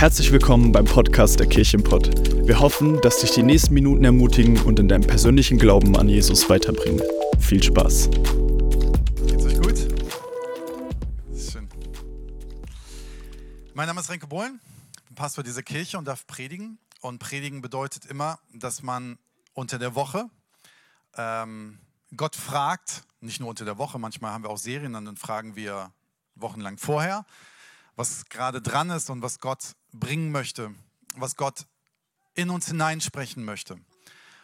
Herzlich willkommen beim Podcast der Kirchenpott. Wir hoffen, dass dich die nächsten Minuten ermutigen und in deinem persönlichen Glauben an Jesus weiterbringen. Viel Spaß. Geht's euch gut? Schön. Mein Name ist Renke Bohlen, bin Pastor dieser Kirche und darf predigen. Und predigen bedeutet immer, dass man unter der Woche ähm, Gott fragt, nicht nur unter der Woche, manchmal haben wir auch Serien, dann fragen wir wochenlang vorher, was gerade dran ist und was Gott bringen möchte, was Gott in uns hineinsprechen möchte.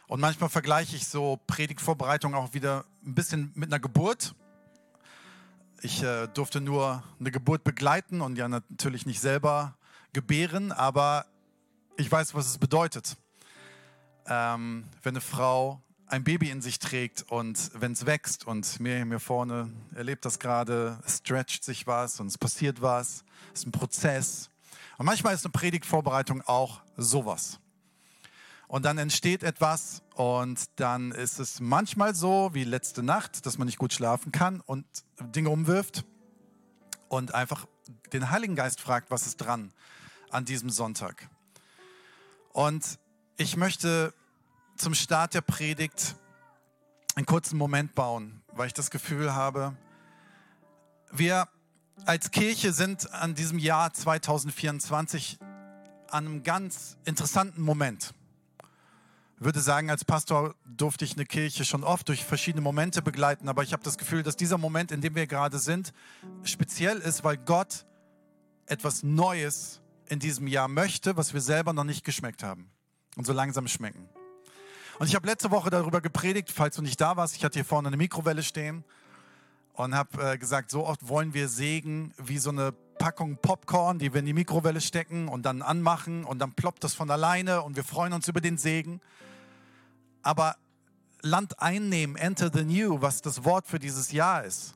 Und manchmal vergleiche ich so Predigtvorbereitung auch wieder ein bisschen mit einer Geburt. Ich äh, durfte nur eine Geburt begleiten und ja natürlich nicht selber gebären, aber ich weiß, was es bedeutet, ähm, wenn eine Frau ein Baby in sich trägt und wenn es wächst und mir hier vorne erlebt das gerade, stretcht sich was und es passiert was, es ist ein Prozess. Und manchmal ist eine Predigtvorbereitung auch sowas. Und dann entsteht etwas und dann ist es manchmal so wie letzte Nacht, dass man nicht gut schlafen kann und Dinge umwirft und einfach den Heiligen Geist fragt, was ist dran an diesem Sonntag. Und ich möchte zum Start der Predigt einen kurzen Moment bauen, weil ich das Gefühl habe, wir als Kirche sind an diesem Jahr 2024 an einem ganz interessanten Moment. Ich würde sagen, als Pastor durfte ich eine Kirche schon oft durch verschiedene Momente begleiten, aber ich habe das Gefühl, dass dieser Moment, in dem wir gerade sind, speziell ist, weil Gott etwas Neues in diesem Jahr möchte, was wir selber noch nicht geschmeckt haben und so langsam schmecken. Und ich habe letzte Woche darüber gepredigt, falls du nicht da warst. Ich hatte hier vorne eine Mikrowelle stehen und habe äh, gesagt, so oft wollen wir Segen wie so eine Packung Popcorn, die wir in die Mikrowelle stecken und dann anmachen und dann ploppt das von alleine und wir freuen uns über den Segen. Aber Land einnehmen, enter the new, was das Wort für dieses Jahr ist,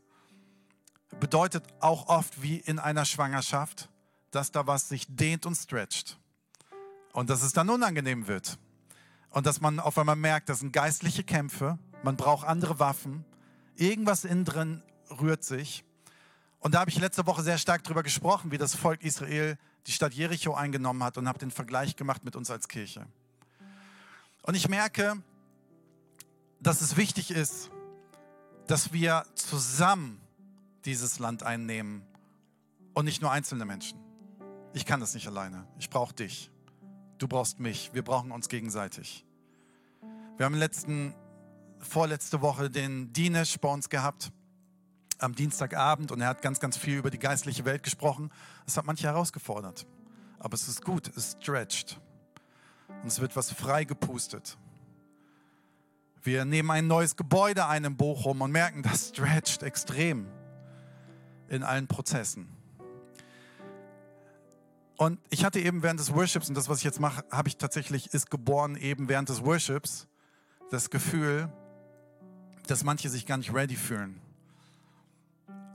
bedeutet auch oft wie in einer Schwangerschaft, dass da was sich dehnt und stretcht und dass es dann unangenehm wird. Und dass man auf einmal merkt, das sind geistliche Kämpfe, man braucht andere Waffen, irgendwas innen drin rührt sich. Und da habe ich letzte Woche sehr stark darüber gesprochen, wie das Volk Israel die Stadt Jericho eingenommen hat und habe den Vergleich gemacht mit uns als Kirche. Und ich merke, dass es wichtig ist, dass wir zusammen dieses Land einnehmen und nicht nur einzelne Menschen. Ich kann das nicht alleine. Ich brauche dich. Du brauchst mich. Wir brauchen uns gegenseitig. Wir haben letzten, vorletzte Woche den Dinesh bei uns gehabt am Dienstagabend und er hat ganz, ganz viel über die geistliche Welt gesprochen. Das hat manche herausgefordert. Aber es ist gut, es stretcht. Und es wird was freigepustet. Wir nehmen ein neues Gebäude ein in Bochum und merken, das stretcht extrem in allen Prozessen. Und ich hatte eben während des Worships, und das, was ich jetzt mache, habe ich tatsächlich, ist geboren eben während des Worships, das Gefühl, dass manche sich gar nicht ready fühlen.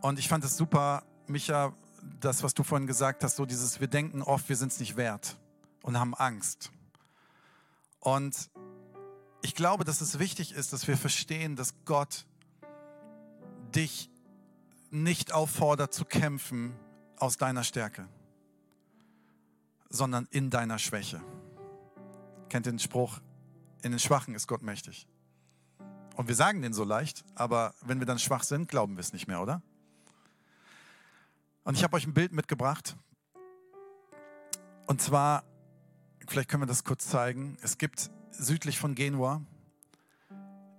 Und ich fand es super, Micha, das, was du vorhin gesagt hast, so dieses, wir denken oft, wir sind es nicht wert und haben Angst. Und ich glaube, dass es wichtig ist, dass wir verstehen, dass Gott dich nicht auffordert zu kämpfen aus deiner Stärke sondern in deiner Schwäche. Kennt den Spruch, in den Schwachen ist Gott mächtig. Und wir sagen den so leicht, aber wenn wir dann schwach sind, glauben wir es nicht mehr, oder? Und ich habe euch ein Bild mitgebracht. Und zwar, vielleicht können wir das kurz zeigen. Es gibt südlich von Genua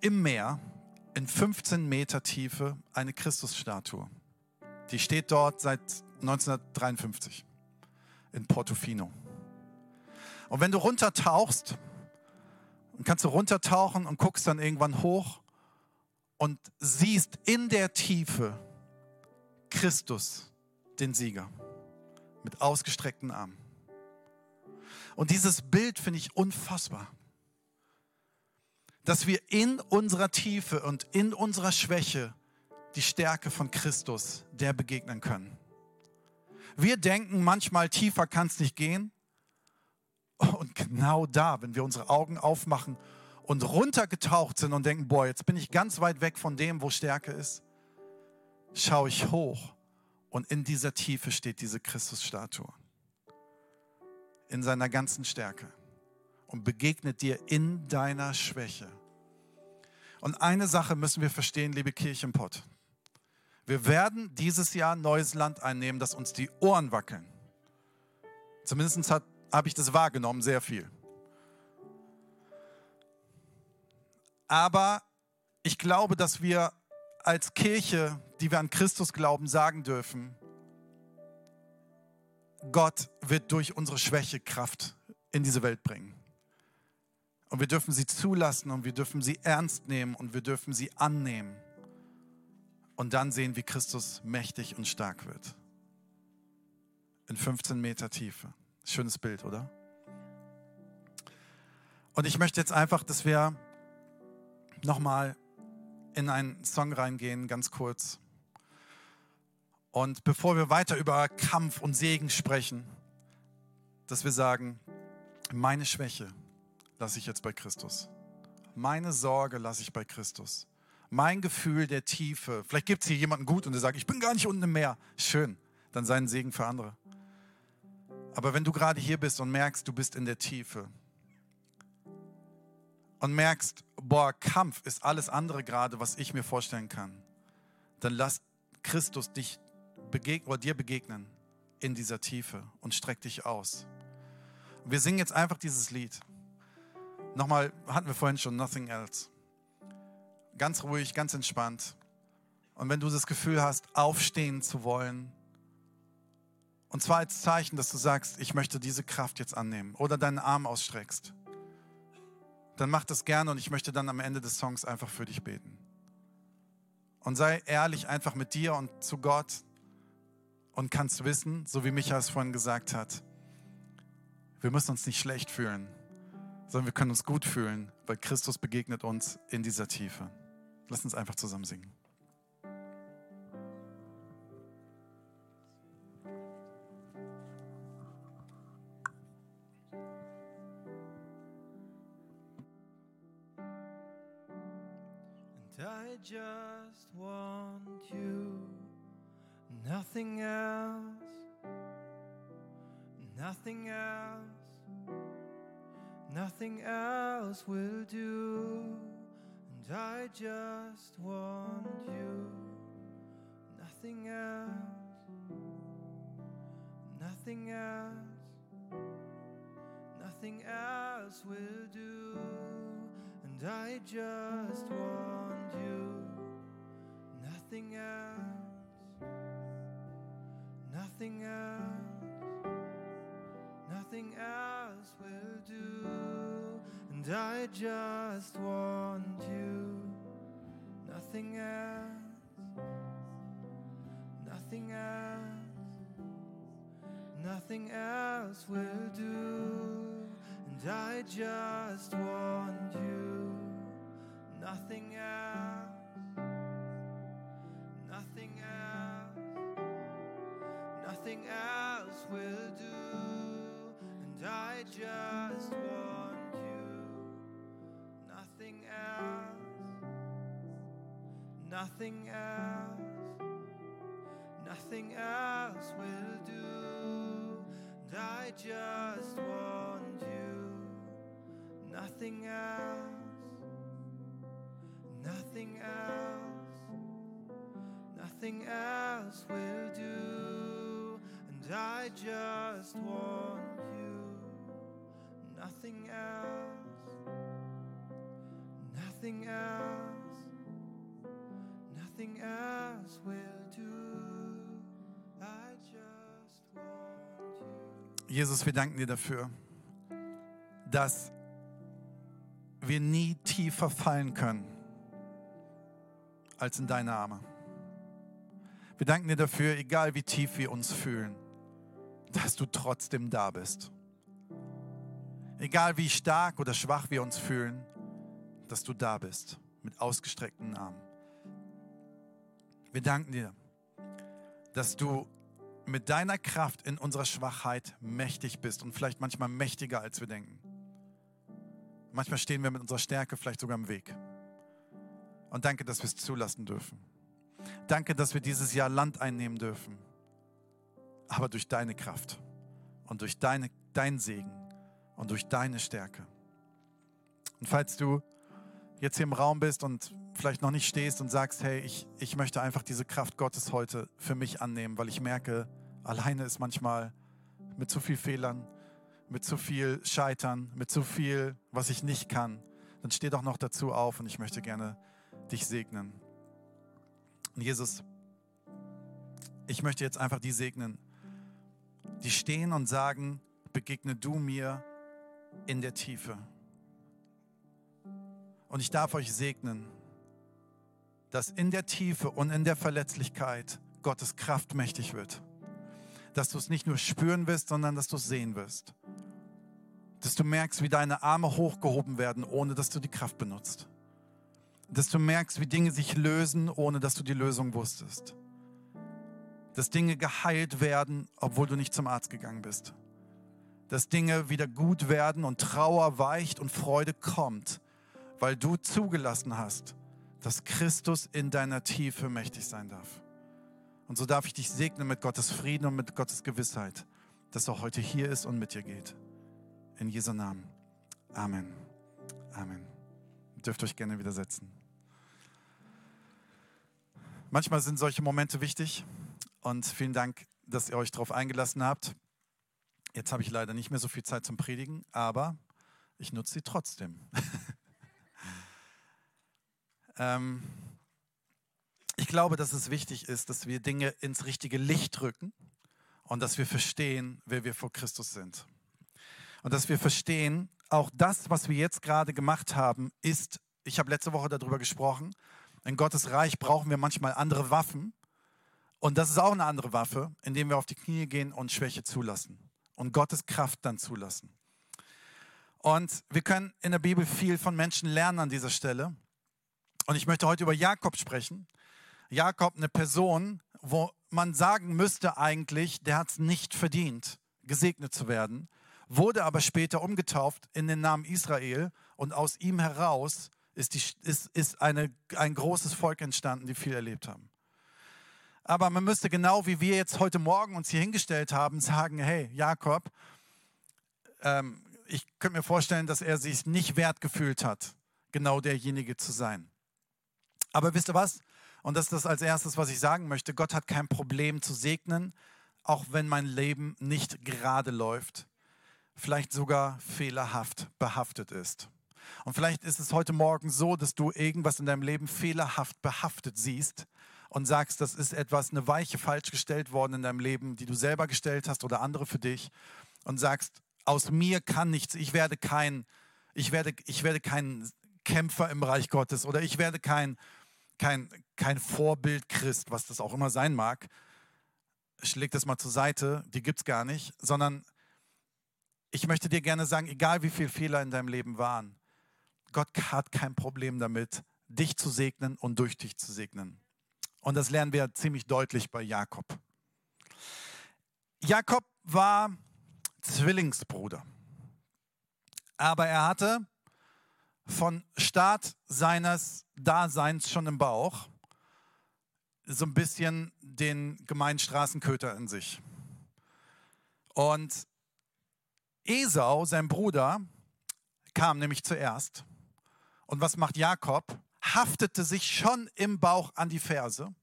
im Meer in 15 Meter Tiefe eine Christusstatue. Die steht dort seit 1953 in Portofino. Und wenn du runtertauchst, kannst du runtertauchen und guckst dann irgendwann hoch und siehst in der Tiefe Christus, den Sieger, mit ausgestreckten Armen. Und dieses Bild finde ich unfassbar. Dass wir in unserer Tiefe und in unserer Schwäche die Stärke von Christus, der begegnen können. Wir denken manchmal, tiefer kann es nicht gehen. Und genau da, wenn wir unsere Augen aufmachen und runtergetaucht sind und denken, boah, jetzt bin ich ganz weit weg von dem, wo Stärke ist, schaue ich hoch und in dieser Tiefe steht diese Christusstatue. in seiner ganzen Stärke und begegnet dir in deiner Schwäche. Und eine Sache müssen wir verstehen, liebe Kirchenpott. Wir werden dieses Jahr neues Land einnehmen, das uns die Ohren wackeln. Zumindest habe ich das wahrgenommen, sehr viel. Aber ich glaube, dass wir als Kirche, die wir an Christus glauben, sagen dürfen, Gott wird durch unsere Schwäche Kraft in diese Welt bringen. Und wir dürfen sie zulassen und wir dürfen sie ernst nehmen und wir dürfen sie annehmen. Und dann sehen, wie Christus mächtig und stark wird. In 15 Meter Tiefe. Schönes Bild, oder? Und ich möchte jetzt einfach, dass wir nochmal in einen Song reingehen, ganz kurz. Und bevor wir weiter über Kampf und Segen sprechen, dass wir sagen, meine Schwäche lasse ich jetzt bei Christus. Meine Sorge lasse ich bei Christus. Mein Gefühl der Tiefe. Vielleicht gibt es hier jemanden gut und der sagt, ich bin gar nicht unten im Meer. Schön, dann sei ein Segen für andere. Aber wenn du gerade hier bist und merkst, du bist in der Tiefe und merkst, boah, Kampf ist alles andere gerade, was ich mir vorstellen kann, dann lass Christus dich begegnen oder dir begegnen in dieser Tiefe und streck dich aus. Wir singen jetzt einfach dieses Lied. Nochmal, hatten wir vorhin schon, Nothing Else. Ganz ruhig, ganz entspannt. Und wenn du das Gefühl hast, aufstehen zu wollen, und zwar als Zeichen, dass du sagst, ich möchte diese Kraft jetzt annehmen oder deinen Arm ausstreckst, dann mach das gerne und ich möchte dann am Ende des Songs einfach für dich beten. Und sei ehrlich einfach mit dir und zu Gott und kannst wissen, so wie Micha es vorhin gesagt hat, wir müssen uns nicht schlecht fühlen, sondern wir können uns gut fühlen, weil Christus begegnet uns in dieser Tiefe. Lass uns einfach zusammen singen. And I just want you, nothing else, nothing else, nothing else will do. And I just want you, nothing else, nothing else, nothing else will do. And I just want you, nothing else, nothing else, nothing else will do. And I just want you, nothing else, nothing else, nothing else will do. And I just want you, nothing else, nothing else will do. And I just want you, nothing else, nothing else, nothing else will do. And I just want you, nothing else, nothing else, nothing else will. And I just want you, nothing else, nothing else, nothing else will do. I just want you. Jesus, wir danken dir dafür, dass wir nie tiefer fallen können als in deine Arme. Wir danken dir dafür, egal wie tief wir uns fühlen, dass du trotzdem da bist. Egal wie stark oder schwach wir uns fühlen, dass du da bist mit ausgestreckten Armen. Wir danken dir, dass du mit deiner Kraft in unserer Schwachheit mächtig bist und vielleicht manchmal mächtiger, als wir denken. Manchmal stehen wir mit unserer Stärke vielleicht sogar im Weg. Und danke, dass wir es zulassen dürfen. Danke, dass wir dieses Jahr Land einnehmen dürfen. Aber durch deine Kraft und durch deine deinen Segen und durch deine Stärke. Und falls du jetzt hier im Raum bist und vielleicht noch nicht stehst und sagst, hey, ich, ich möchte einfach diese Kraft Gottes heute für mich annehmen, weil ich merke, alleine ist manchmal mit zu viel Fehlern, mit zu viel Scheitern, mit zu viel, was ich nicht kann, dann steh doch noch dazu auf und ich möchte gerne dich segnen. Und Jesus, ich möchte jetzt einfach die segnen, die stehen und sagen, begegne du mir in der Tiefe. Und ich darf euch segnen, dass in der Tiefe und in der Verletzlichkeit Gottes Kraft mächtig wird. Dass du es nicht nur spüren wirst, sondern dass du es sehen wirst. Dass du merkst, wie deine Arme hochgehoben werden, ohne dass du die Kraft benutzt. Dass du merkst, wie Dinge sich lösen, ohne dass du die Lösung wusstest. Dass Dinge geheilt werden, obwohl du nicht zum Arzt gegangen bist. Dass Dinge wieder gut werden und Trauer weicht und Freude kommt, weil du zugelassen hast, dass Christus in deiner Tiefe mächtig sein darf. Und so darf ich dich segnen mit Gottes Frieden und mit Gottes Gewissheit, dass er heute hier ist und mit dir geht. In Jesu Namen. Amen. Amen. Ihr dürft euch gerne widersetzen. Manchmal sind solche Momente wichtig und vielen Dank, dass ihr euch darauf eingelassen habt. Jetzt habe ich leider nicht mehr so viel Zeit zum Predigen, aber ich nutze sie trotzdem. Ähm, ich glaube, dass es wichtig ist, dass wir Dinge ins richtige Licht rücken und dass wir verstehen, wer wir vor Christus sind. Und dass wir verstehen, auch das, was wir jetzt gerade gemacht haben, ist, ich habe letzte Woche darüber gesprochen, in Gottes Reich brauchen wir manchmal andere Waffen. Und das ist auch eine andere Waffe, indem wir auf die Knie gehen und Schwäche zulassen und Gottes Kraft dann zulassen. Und wir können in der Bibel viel von Menschen lernen an dieser Stelle. Und ich möchte heute über Jakob sprechen. Jakob, eine Person, wo man sagen müsste eigentlich, der hat es nicht verdient, gesegnet zu werden, wurde aber später umgetauft in den Namen Israel und aus ihm heraus ist, die, ist, ist eine, ein großes Volk entstanden, die viel erlebt haben. Aber man müsste genau wie wir jetzt heute Morgen uns hier hingestellt haben, sagen, hey Jakob, ähm, ich könnte mir vorstellen, dass er sich nicht wert gefühlt hat, genau derjenige zu sein. Aber wisst ihr was? Und das ist das als erstes, was ich sagen möchte. Gott hat kein Problem zu segnen, auch wenn mein Leben nicht gerade läuft, vielleicht sogar fehlerhaft behaftet ist. Und vielleicht ist es heute Morgen so, dass du irgendwas in deinem Leben fehlerhaft behaftet siehst und sagst, das ist etwas, eine Weiche falsch gestellt worden in deinem Leben, die du selber gestellt hast oder andere für dich und sagst, aus mir kann nichts, ich werde kein, ich werde, ich werde kein Kämpfer im Reich Gottes oder ich werde kein, kein, kein Vorbild Christ, was das auch immer sein mag. Ich leg das mal zur Seite, die gibt es gar nicht, sondern ich möchte dir gerne sagen, egal wie viele Fehler in deinem Leben waren, Gott hat kein Problem damit, dich zu segnen und durch dich zu segnen. Und das lernen wir ziemlich deutlich bei Jakob. Jakob war Zwillingsbruder, aber er hatte von Start seines Daseins schon im Bauch so ein bisschen den gemeinen Straßenköter in sich. Und Esau, sein Bruder, kam nämlich zuerst. Und was macht Jakob? Haftete sich schon im Bauch an die Ferse,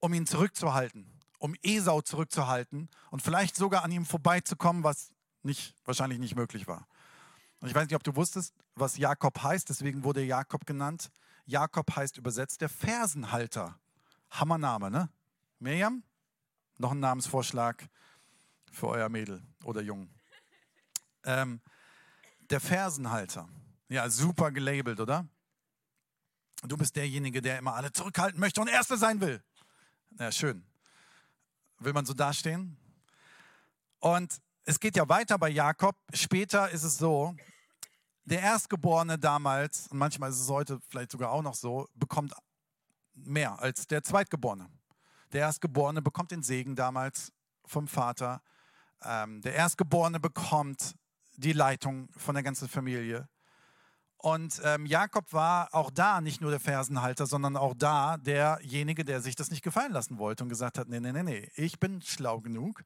um ihn zurückzuhalten, um Esau zurückzuhalten und vielleicht sogar an ihm vorbeizukommen, was nicht, wahrscheinlich nicht möglich war. Und ich weiß nicht, ob du wusstest, was Jakob heißt, deswegen wurde Jakob genannt. Jakob heißt übersetzt der Fersenhalter. Hammername, ne? Miriam? Noch ein Namensvorschlag für euer Mädel oder Jungen. Ähm, der Fersenhalter. Ja, super gelabelt, oder? Du bist derjenige, der immer alle zurückhalten möchte und Erster sein will. Ja, schön. Will man so dastehen? Und es geht ja weiter bei Jakob. Später ist es so, der Erstgeborene damals, und manchmal ist es heute vielleicht sogar auch noch so, bekommt mehr als der Zweitgeborene. Der Erstgeborene bekommt den Segen damals vom Vater. Ähm, der Erstgeborene bekommt die Leitung von der ganzen Familie. Und ähm, Jakob war auch da nicht nur der Fersenhalter, sondern auch da derjenige, der sich das nicht gefallen lassen wollte und gesagt hat, nee, nee, nee, nee, ich bin schlau genug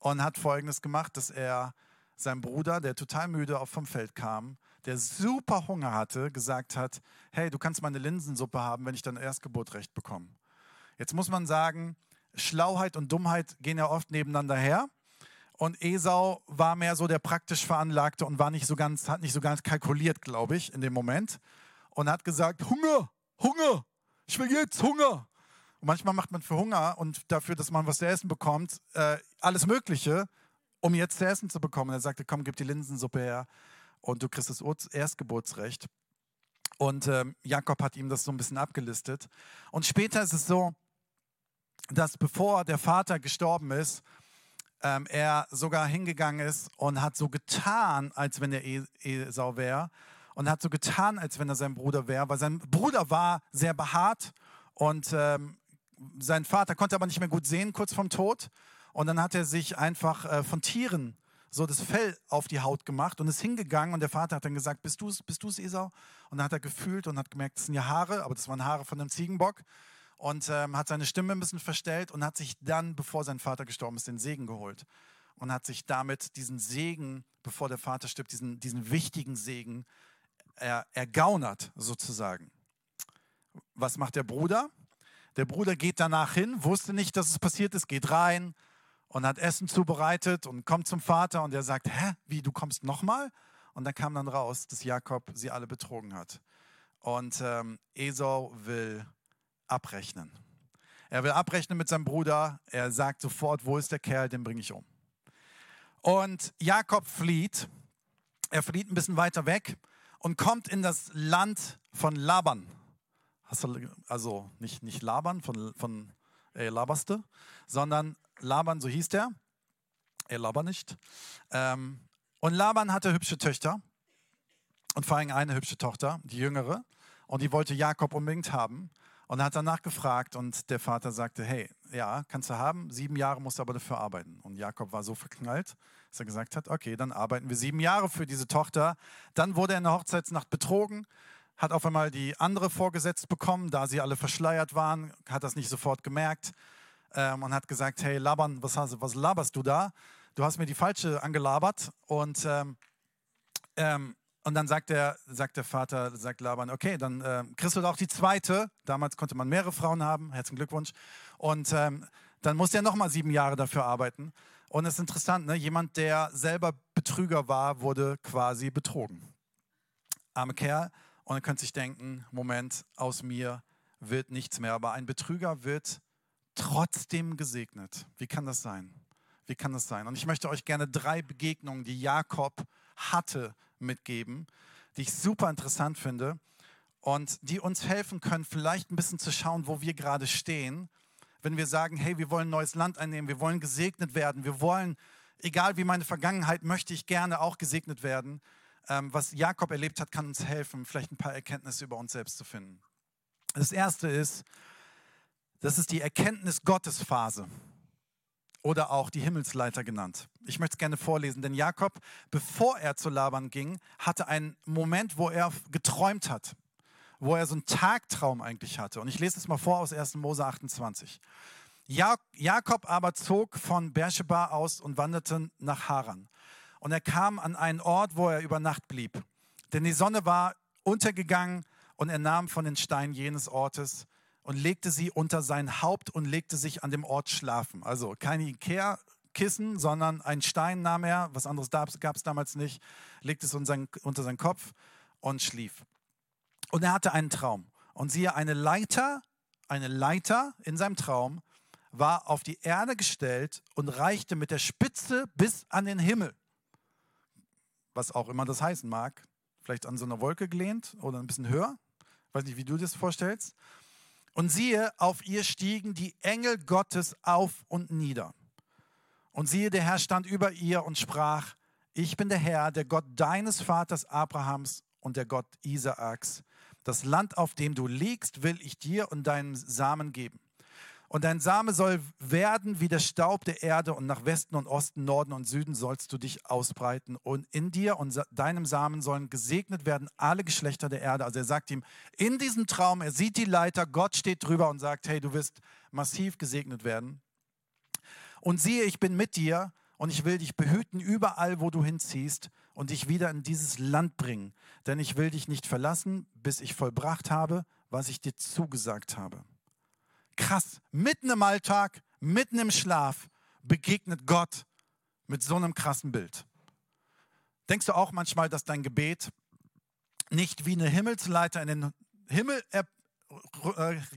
und hat Folgendes gemacht, dass er seinem Bruder, der total müde auf vom Feld kam, der super Hunger hatte, gesagt hat, hey, du kannst meine Linsensuppe haben, wenn ich dein Erstgeburtrecht bekomme. Jetzt muss man sagen, Schlauheit und Dummheit gehen ja oft nebeneinander her. Und Esau war mehr so der praktisch Veranlagte und war nicht so ganz, hat nicht so ganz kalkuliert, glaube ich, in dem Moment. Und hat gesagt, Hunger, Hunger, ich will jetzt Hunger. Und manchmal macht man für Hunger und dafür, dass man was zu essen bekommt, äh, alles Mögliche, um jetzt zu essen zu bekommen. Und er sagte, komm, gib die Linsensuppe her und du kriegst das Erstgeburtsrecht. Und ähm, Jakob hat ihm das so ein bisschen abgelistet. Und später ist es so, dass bevor der Vater gestorben ist, ähm, er sogar hingegangen ist und hat so getan, als wenn er Esau wäre und hat so getan, als wenn er sein Bruder wäre, weil sein Bruder war sehr behaart und ähm, sein Vater konnte aber nicht mehr gut sehen kurz vorm Tod und dann hat er sich einfach äh, von Tieren so das Fell auf die Haut gemacht und ist hingegangen und der Vater hat dann gesagt, bist du es, bist Esau? Und dann hat er gefühlt und hat gemerkt, das sind ja Haare, aber das waren Haare von einem Ziegenbock und ähm, hat seine Stimme ein bisschen verstellt und hat sich dann, bevor sein Vater gestorben ist, den Segen geholt und hat sich damit diesen Segen, bevor der Vater stirbt, diesen, diesen wichtigen Segen er, ergaunert sozusagen. Was macht der Bruder? Der Bruder geht danach hin, wusste nicht, dass es passiert ist, geht rein, und hat Essen zubereitet und kommt zum Vater und der sagt, hä, wie, du kommst nochmal? Und dann kam dann raus, dass Jakob sie alle betrogen hat. Und ähm, Esau will abrechnen. Er will abrechnen mit seinem Bruder. Er sagt sofort, wo ist der Kerl, den bringe ich um. Und Jakob flieht. Er flieht ein bisschen weiter weg und kommt in das Land von Laban. Also nicht, nicht Laban von, von äh, Labaste, sondern Laban, so hieß der. Er Laban nicht. Ähm, und Laban hatte hübsche Töchter und vor allem eine hübsche Tochter, die jüngere. Und die wollte Jakob unbedingt haben. Und er hat danach gefragt und der Vater sagte, hey, ja, kannst du haben, sieben Jahre musst du aber dafür arbeiten. Und Jakob war so verknallt, dass er gesagt hat, okay, dann arbeiten wir sieben Jahre für diese Tochter. Dann wurde er in der Hochzeitsnacht betrogen, hat auf einmal die andere vorgesetzt bekommen, da sie alle verschleiert waren, hat das nicht sofort gemerkt ähm, und hat gesagt, hey Laban, was, hast, was laberst du da? Du hast mir die falsche angelabert. Und, ähm, ähm, und dann sagt der, sagt der Vater, sagt Laban, okay, dann äh, kriegst du doch die zweite. Damals konnte man mehrere Frauen haben, herzlichen Glückwunsch. Und ähm, dann muss er nochmal sieben Jahre dafür arbeiten. Und es ist interessant, ne? jemand, der selber Betrüger war, wurde quasi betrogen. Arme Kerl. Und er könnte sich denken, Moment, aus mir wird nichts mehr. Aber ein Betrüger wird trotzdem gesegnet. Wie kann das sein? Wie kann das sein? Und ich möchte euch gerne drei Begegnungen, die Jakob hatte, mitgeben, die ich super interessant finde und die uns helfen können, vielleicht ein bisschen zu schauen, wo wir gerade stehen, wenn wir sagen, hey, wir wollen neues Land einnehmen, wir wollen gesegnet werden, wir wollen, egal wie meine Vergangenheit, möchte ich gerne auch gesegnet werden. Ähm, was Jakob erlebt hat, kann uns helfen, vielleicht ein paar Erkenntnisse über uns selbst zu finden. Das erste ist, das ist die Erkenntnis Gottes Phase oder auch die Himmelsleiter genannt. Ich möchte es gerne vorlesen, denn Jakob, bevor er zu Laban ging, hatte einen Moment, wo er geträumt hat, wo er so einen Tagtraum eigentlich hatte. Und ich lese es mal vor aus 1. Mose 28. Jakob aber zog von Beersheba aus und wanderte nach Haran. Und er kam an einen Ort, wo er über Nacht blieb. Denn die Sonne war untergegangen und er nahm von den Steinen jenes Ortes und legte sie unter sein Haupt und legte sich an dem Ort schlafen. Also keine Ikea-Kissen, sondern ein Stein nahm er, was anderes gab es damals nicht, legte es unter seinen, unter seinen Kopf und schlief. Und er hatte einen Traum. Und siehe, eine Leiter, eine Leiter in seinem Traum war auf die Erde gestellt und reichte mit der Spitze bis an den Himmel. Was auch immer das heißen mag. Vielleicht an so einer Wolke gelehnt oder ein bisschen höher. Ich weiß nicht, wie du dir das vorstellst. Und siehe, auf ihr stiegen die Engel Gottes auf und nieder. Und siehe, der Herr stand über ihr und sprach, ich bin der Herr, der Gott deines Vaters Abrahams und der Gott Isaaks. Das Land, auf dem du liegst, will ich dir und deinem Samen geben. Und dein Same soll werden wie der Staub der Erde und nach Westen und Osten, Norden und Süden sollst du dich ausbreiten. Und in dir und deinem Samen sollen gesegnet werden alle Geschlechter der Erde. Also er sagt ihm in diesem Traum, er sieht die Leiter, Gott steht drüber und sagt, hey, du wirst massiv gesegnet werden. Und siehe, ich bin mit dir und ich will dich behüten überall, wo du hinziehst und dich wieder in dieses Land bringen. Denn ich will dich nicht verlassen, bis ich vollbracht habe, was ich dir zugesagt habe. Krass, mitten im Alltag, mitten im Schlaf begegnet Gott mit so einem krassen Bild. Denkst du auch manchmal, dass dein Gebet nicht wie eine Himmelsleiter in den Himmel äh,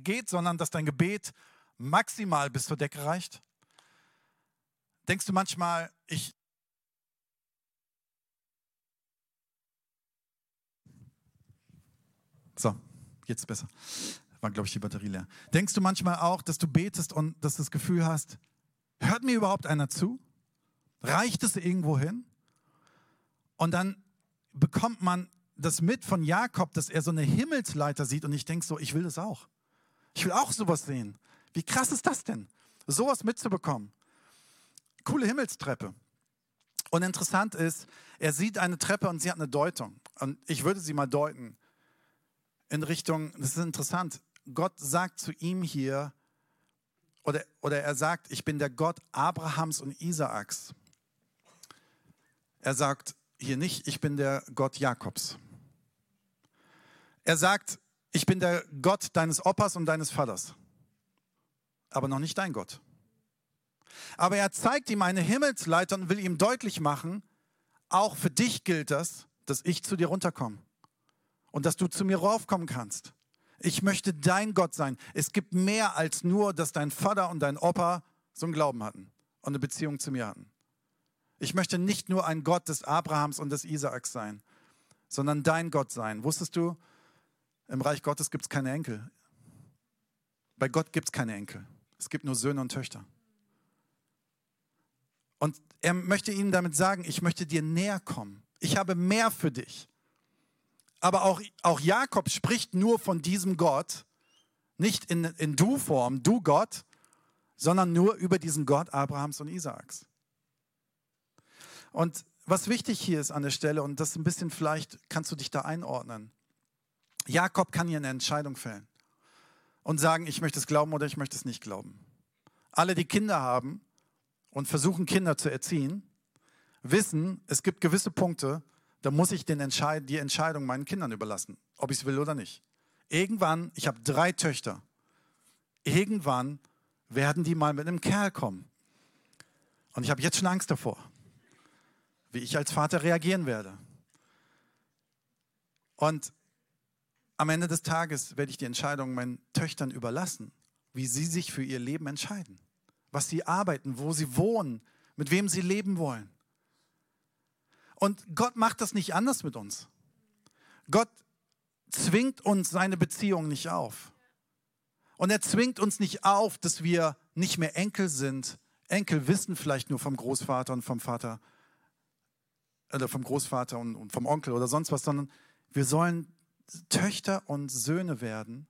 geht, sondern dass dein Gebet maximal bis zur Decke reicht? Denkst du manchmal, ich. So, jetzt besser. War, glaube ich, die Batterie leer. Denkst du manchmal auch, dass du betest und dass du das Gefühl hast, hört mir überhaupt einer zu? Reicht es irgendwo hin? Und dann bekommt man das mit von Jakob, dass er so eine Himmelsleiter sieht und ich denke so, ich will das auch. Ich will auch sowas sehen. Wie krass ist das denn? Sowas mitzubekommen coole Himmelstreppe. Und interessant ist, er sieht eine Treppe und sie hat eine Deutung. Und ich würde sie mal deuten in Richtung, das ist interessant, Gott sagt zu ihm hier, oder, oder er sagt, ich bin der Gott Abrahams und Isaaks. Er sagt hier nicht, ich bin der Gott Jakobs. Er sagt, ich bin der Gott deines Opas und deines Vaters, aber noch nicht dein Gott. Aber er zeigt ihm eine Himmelsleiter und will ihm deutlich machen, auch für dich gilt das, dass ich zu dir runterkomme und dass du zu mir raufkommen kannst. Ich möchte dein Gott sein. Es gibt mehr als nur, dass dein Vater und dein Opa so einen Glauben hatten und eine Beziehung zu mir hatten. Ich möchte nicht nur ein Gott des Abrahams und des Isaaks sein, sondern dein Gott sein. Wusstest du, im Reich Gottes gibt es keine Enkel. Bei Gott gibt es keine Enkel. Es gibt nur Söhne und Töchter. Und er möchte ihnen damit sagen, ich möchte dir näher kommen. Ich habe mehr für dich. Aber auch, auch Jakob spricht nur von diesem Gott, nicht in, in Du-Form, du Gott, sondern nur über diesen Gott Abrahams und Isaaks. Und was wichtig hier ist an der Stelle, und das ein bisschen vielleicht kannst du dich da einordnen. Jakob kann hier eine Entscheidung fällen und sagen, ich möchte es glauben oder ich möchte es nicht glauben. Alle, die Kinder haben, und versuchen Kinder zu erziehen, wissen, es gibt gewisse Punkte, da muss ich den Entscheid die Entscheidung meinen Kindern überlassen, ob ich es will oder nicht. Irgendwann, ich habe drei Töchter, irgendwann werden die mal mit einem Kerl kommen. Und ich habe jetzt schon Angst davor, wie ich als Vater reagieren werde. Und am Ende des Tages werde ich die Entscheidung meinen Töchtern überlassen, wie sie sich für ihr Leben entscheiden was sie arbeiten, wo sie wohnen, mit wem sie leben wollen. Und Gott macht das nicht anders mit uns. Gott zwingt uns seine Beziehung nicht auf. Und er zwingt uns nicht auf, dass wir nicht mehr Enkel sind. Enkel wissen vielleicht nur vom Großvater und vom Vater oder vom Großvater und vom Onkel oder sonst was, sondern wir sollen Töchter und Söhne werden.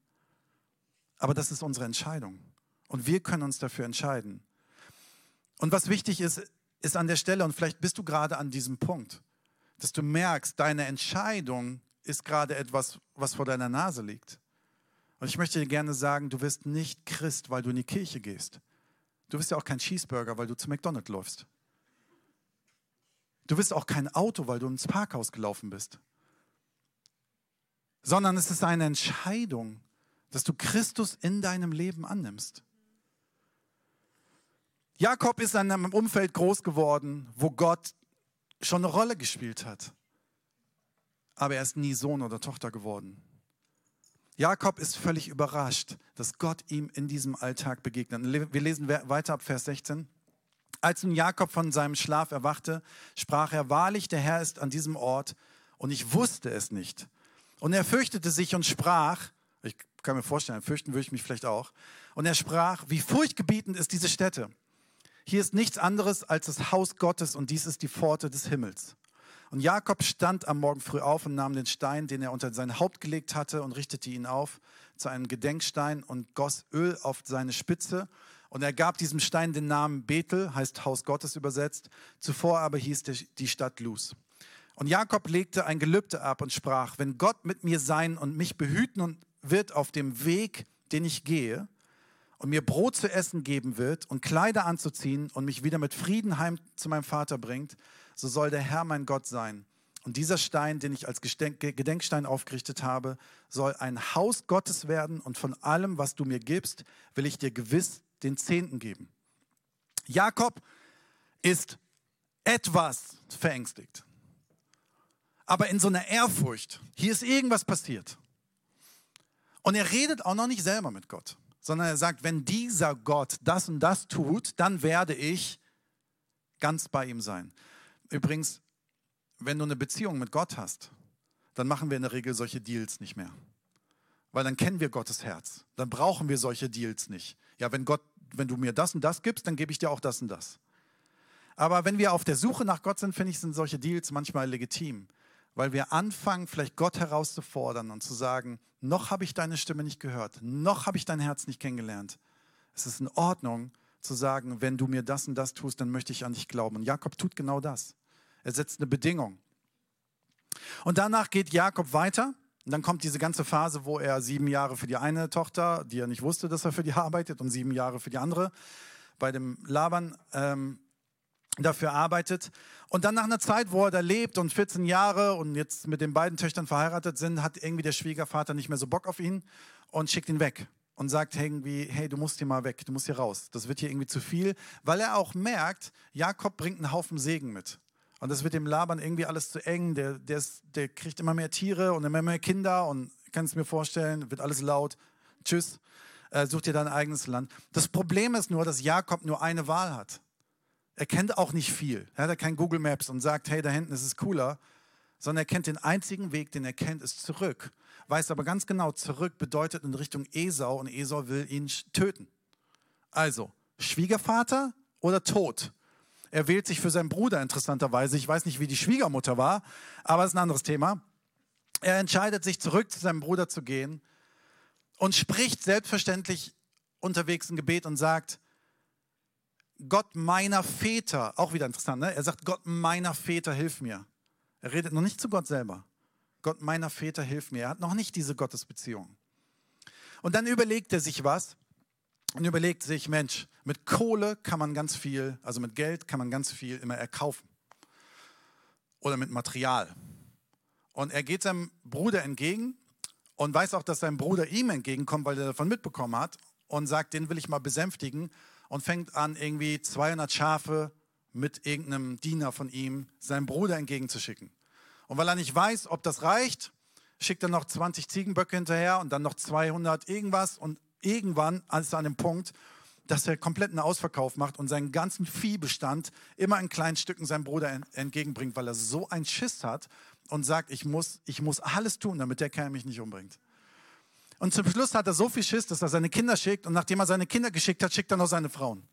Aber das ist unsere Entscheidung. Und wir können uns dafür entscheiden. Und was wichtig ist, ist an der Stelle, und vielleicht bist du gerade an diesem Punkt, dass du merkst, deine Entscheidung ist gerade etwas, was vor deiner Nase liegt. Und ich möchte dir gerne sagen, du wirst nicht Christ, weil du in die Kirche gehst. Du wirst ja auch kein Cheeseburger, weil du zu McDonald's läufst. Du wirst auch kein Auto, weil du ins Parkhaus gelaufen bist. Sondern es ist eine Entscheidung, dass du Christus in deinem Leben annimmst. Jakob ist in einem Umfeld groß geworden, wo Gott schon eine Rolle gespielt hat. Aber er ist nie Sohn oder Tochter geworden. Jakob ist völlig überrascht, dass Gott ihm in diesem Alltag begegnet. Wir lesen weiter ab Vers 16. Als nun Jakob von seinem Schlaf erwachte, sprach er, wahrlich, der Herr ist an diesem Ort und ich wusste es nicht. Und er fürchtete sich und sprach, ich kann mir vorstellen, fürchten würde ich mich vielleicht auch, und er sprach, wie furchtgebietend ist diese Stätte. Hier ist nichts anderes als das Haus Gottes und dies ist die Pforte des Himmels. Und Jakob stand am Morgen früh auf und nahm den Stein, den er unter sein Haupt gelegt hatte, und richtete ihn auf zu einem Gedenkstein und goss Öl auf seine Spitze. Und er gab diesem Stein den Namen Bethel, heißt Haus Gottes übersetzt. Zuvor aber hieß die Stadt Luz. Und Jakob legte ein Gelübde ab und sprach, wenn Gott mit mir sein und mich behüten und wird auf dem Weg, den ich gehe, und mir Brot zu essen geben wird und Kleider anzuziehen und mich wieder mit Frieden heim zu meinem Vater bringt, so soll der Herr mein Gott sein. Und dieser Stein, den ich als Gedenkstein aufgerichtet habe, soll ein Haus Gottes werden und von allem, was du mir gibst, will ich dir gewiss den Zehnten geben. Jakob ist etwas verängstigt, aber in so einer Ehrfurcht. Hier ist irgendwas passiert. Und er redet auch noch nicht selber mit Gott sondern er sagt, wenn dieser Gott das und das tut, dann werde ich ganz bei ihm sein. Übrigens, wenn du eine Beziehung mit Gott hast, dann machen wir in der Regel solche Deals nicht mehr. Weil dann kennen wir Gottes Herz. Dann brauchen wir solche Deals nicht. Ja, wenn Gott, wenn du mir das und das gibst, dann gebe ich dir auch das und das. Aber wenn wir auf der Suche nach Gott sind, finde ich, sind solche Deals manchmal legitim weil wir anfangen, vielleicht Gott herauszufordern und zu sagen, noch habe ich deine Stimme nicht gehört, noch habe ich dein Herz nicht kennengelernt. Es ist in Ordnung zu sagen, wenn du mir das und das tust, dann möchte ich an dich glauben. Und Jakob tut genau das. Er setzt eine Bedingung. Und danach geht Jakob weiter. Und dann kommt diese ganze Phase, wo er sieben Jahre für die eine Tochter, die er nicht wusste, dass er für die arbeitet, und sieben Jahre für die andere bei dem Laban ähm, dafür arbeitet. Und dann nach einer Zeit, wo er da lebt und 14 Jahre und jetzt mit den beiden Töchtern verheiratet sind, hat irgendwie der Schwiegervater nicht mehr so Bock auf ihn und schickt ihn weg und sagt irgendwie, hey, du musst hier mal weg, du musst hier raus. Das wird hier irgendwie zu viel, weil er auch merkt, Jakob bringt einen Haufen Segen mit. Und das wird dem Labern irgendwie alles zu eng. Der, der, ist, der kriegt immer mehr Tiere und immer mehr Kinder und kannst mir vorstellen, wird alles laut. Tschüss, äh, such dir dein eigenes Land. Das Problem ist nur, dass Jakob nur eine Wahl hat. Er kennt auch nicht viel. Er hat kein Google Maps und sagt, hey, da hinten ist es cooler, sondern er kennt den einzigen Weg, den er kennt, ist zurück. Weiß aber ganz genau, zurück bedeutet in Richtung Esau und Esau will ihn töten. Also, Schwiegervater oder Tod? Er wählt sich für seinen Bruder interessanterweise. Ich weiß nicht, wie die Schwiegermutter war, aber es ist ein anderes Thema. Er entscheidet sich zurück zu seinem Bruder zu gehen und spricht selbstverständlich unterwegs ein Gebet und sagt, Gott meiner Väter, auch wieder interessant, ne? er sagt, Gott meiner Väter, hilf mir. Er redet noch nicht zu Gott selber. Gott meiner Väter, hilf mir. Er hat noch nicht diese Gottesbeziehung. Und dann überlegt er sich was und überlegt sich, Mensch, mit Kohle kann man ganz viel, also mit Geld kann man ganz viel immer erkaufen. Oder mit Material. Und er geht seinem Bruder entgegen und weiß auch, dass sein Bruder ihm entgegenkommt, weil er davon mitbekommen hat und sagt, den will ich mal besänftigen und fängt an, irgendwie 200 Schafe mit irgendeinem Diener von ihm seinem Bruder entgegenzuschicken. Und weil er nicht weiß, ob das reicht, schickt er noch 20 Ziegenböcke hinterher und dann noch 200 irgendwas und irgendwann ist er an dem Punkt, dass er kompletten Ausverkauf macht und seinen ganzen Viehbestand immer in kleinen Stücken seinem Bruder entgegenbringt, weil er so einen Schiss hat und sagt, ich muss, ich muss alles tun, damit der Kerl mich nicht umbringt. Und zum Schluss hat er so viel Schiss, dass er seine Kinder schickt. Und nachdem er seine Kinder geschickt hat, schickt er noch seine Frauen.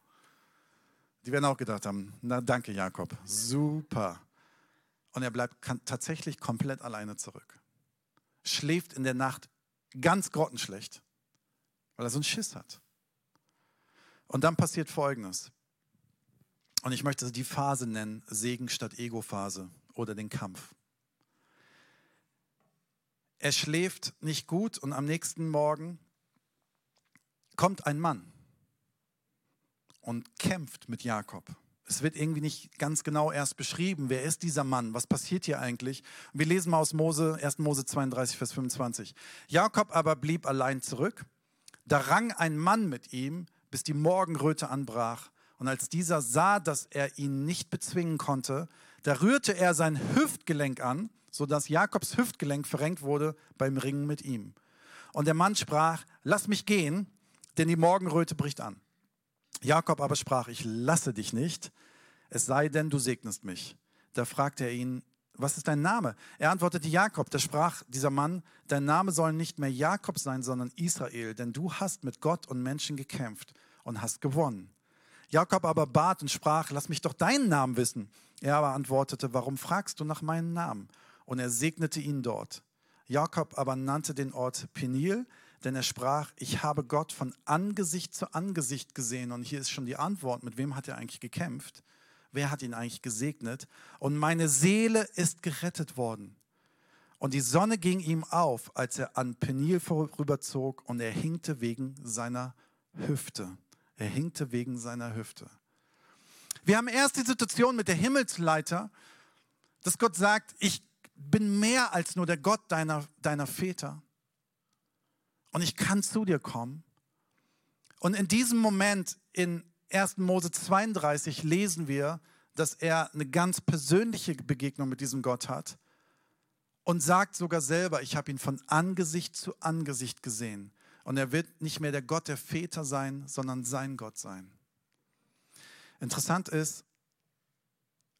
Die werden auch gedacht haben, na danke Jakob, super. Und er bleibt tatsächlich komplett alleine zurück. Schläft in der Nacht ganz grottenschlecht, weil er so einen Schiss hat. Und dann passiert Folgendes. Und ich möchte die Phase nennen, Segen statt Ego-Phase oder den Kampf. Er schläft nicht gut und am nächsten Morgen kommt ein Mann und kämpft mit Jakob. Es wird irgendwie nicht ganz genau erst beschrieben, wer ist dieser Mann, was passiert hier eigentlich. wir lesen mal aus Mose, 1. Mose 32, Vers 25. Jakob aber blieb allein zurück. Da rang ein Mann mit ihm, bis die Morgenröte anbrach. Und als dieser sah, dass er ihn nicht bezwingen konnte, da rührte er sein Hüftgelenk an sodass Jakobs Hüftgelenk verrenkt wurde beim Ringen mit ihm. Und der Mann sprach, lass mich gehen, denn die Morgenröte bricht an. Jakob aber sprach, ich lasse dich nicht, es sei denn, du segnest mich. Da fragte er ihn, was ist dein Name? Er antwortete Jakob. Da sprach dieser Mann, dein Name soll nicht mehr Jakob sein, sondern Israel, denn du hast mit Gott und Menschen gekämpft und hast gewonnen. Jakob aber bat und sprach, lass mich doch deinen Namen wissen. Er aber antwortete, warum fragst du nach meinem Namen? Und er segnete ihn dort. Jakob aber nannte den Ort Penil, denn er sprach, ich habe Gott von Angesicht zu Angesicht gesehen. Und hier ist schon die Antwort, mit wem hat er eigentlich gekämpft? Wer hat ihn eigentlich gesegnet? Und meine Seele ist gerettet worden. Und die Sonne ging ihm auf, als er an Penil vorüberzog und er hinkte wegen seiner Hüfte. Er hinkte wegen seiner Hüfte. Wir haben erst die Situation mit der Himmelsleiter, dass Gott sagt, ich bin mehr als nur der Gott deiner, deiner Väter. Und ich kann zu dir kommen. Und in diesem Moment in 1. Mose 32 lesen wir, dass er eine ganz persönliche Begegnung mit diesem Gott hat und sagt sogar selber, ich habe ihn von Angesicht zu Angesicht gesehen. Und er wird nicht mehr der Gott der Väter sein, sondern sein Gott sein. Interessant ist,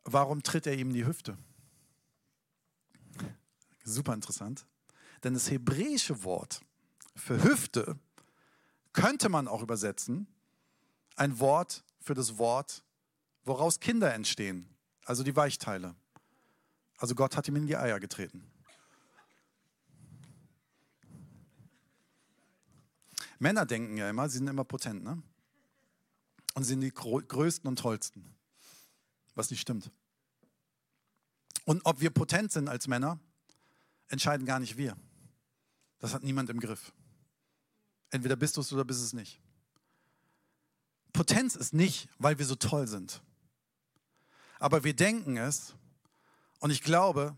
warum tritt er ihm die Hüfte? Super interessant. Denn das hebräische Wort für Hüfte könnte man auch übersetzen, ein Wort für das Wort, woraus Kinder entstehen, also die Weichteile. Also Gott hat ihm in die Eier getreten. Männer denken ja immer, sie sind immer potent, ne? Und sind die größten und tollsten. Was nicht stimmt. Und ob wir potent sind als Männer, entscheiden gar nicht wir. Das hat niemand im Griff. Entweder bist du es oder bist es nicht. Potenz ist nicht, weil wir so toll sind. Aber wir denken es und ich glaube,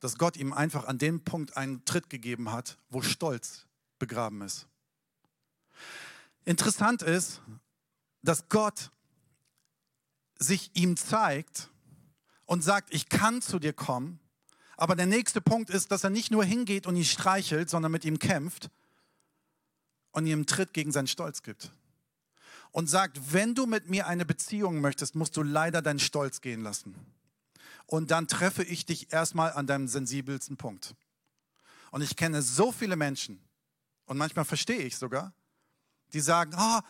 dass Gott ihm einfach an dem Punkt einen Tritt gegeben hat, wo Stolz begraben ist. Interessant ist, dass Gott sich ihm zeigt und sagt, ich kann zu dir kommen. Aber der nächste Punkt ist, dass er nicht nur hingeht und ihn streichelt, sondern mit ihm kämpft und ihm einen Tritt gegen seinen Stolz gibt. Und sagt, wenn du mit mir eine Beziehung möchtest, musst du leider deinen Stolz gehen lassen. Und dann treffe ich dich erstmal an deinem sensibelsten Punkt. Und ich kenne so viele Menschen, und manchmal verstehe ich sogar, die sagen, oh,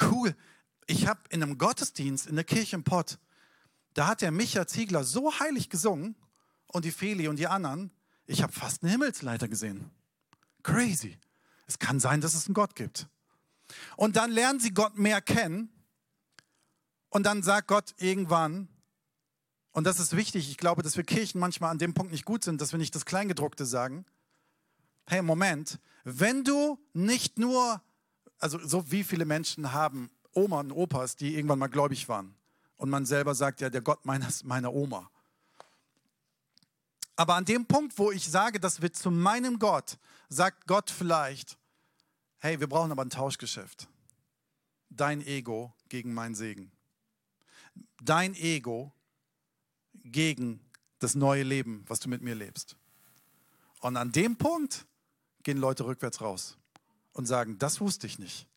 cool, ich habe in einem Gottesdienst in der Kirche im Pott, da hat der Micha Ziegler so heilig gesungen und die Feli und die anderen, ich habe fast eine Himmelsleiter gesehen. Crazy. Es kann sein, dass es einen Gott gibt. Und dann lernen sie Gott mehr kennen und dann sagt Gott irgendwann, und das ist wichtig, ich glaube, dass wir Kirchen manchmal an dem Punkt nicht gut sind, dass wir nicht das Kleingedruckte sagen. Hey, Moment, wenn du nicht nur also so wie viele Menschen haben Oma und Opas, die irgendwann mal gläubig waren. Und man selber sagt ja, der Gott meines, meiner Oma. Aber an dem Punkt, wo ich sage, das wird zu meinem Gott, sagt Gott vielleicht, hey, wir brauchen aber ein Tauschgeschäft. Dein Ego gegen mein Segen. Dein Ego gegen das neue Leben, was du mit mir lebst. Und an dem Punkt gehen Leute rückwärts raus und sagen, das wusste ich nicht.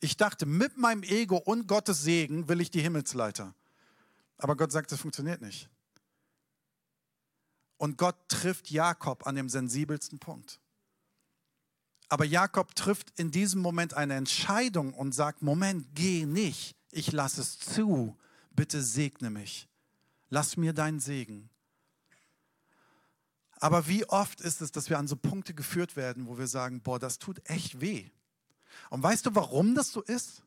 Ich dachte, mit meinem Ego und Gottes Segen will ich die Himmelsleiter. Aber Gott sagt, das funktioniert nicht. Und Gott trifft Jakob an dem sensibelsten Punkt. Aber Jakob trifft in diesem Moment eine Entscheidung und sagt, Moment, geh nicht, ich lasse es zu, bitte segne mich, lass mir deinen Segen. Aber wie oft ist es, dass wir an so Punkte geführt werden, wo wir sagen, boah, das tut echt weh. Und weißt du, warum das so ist?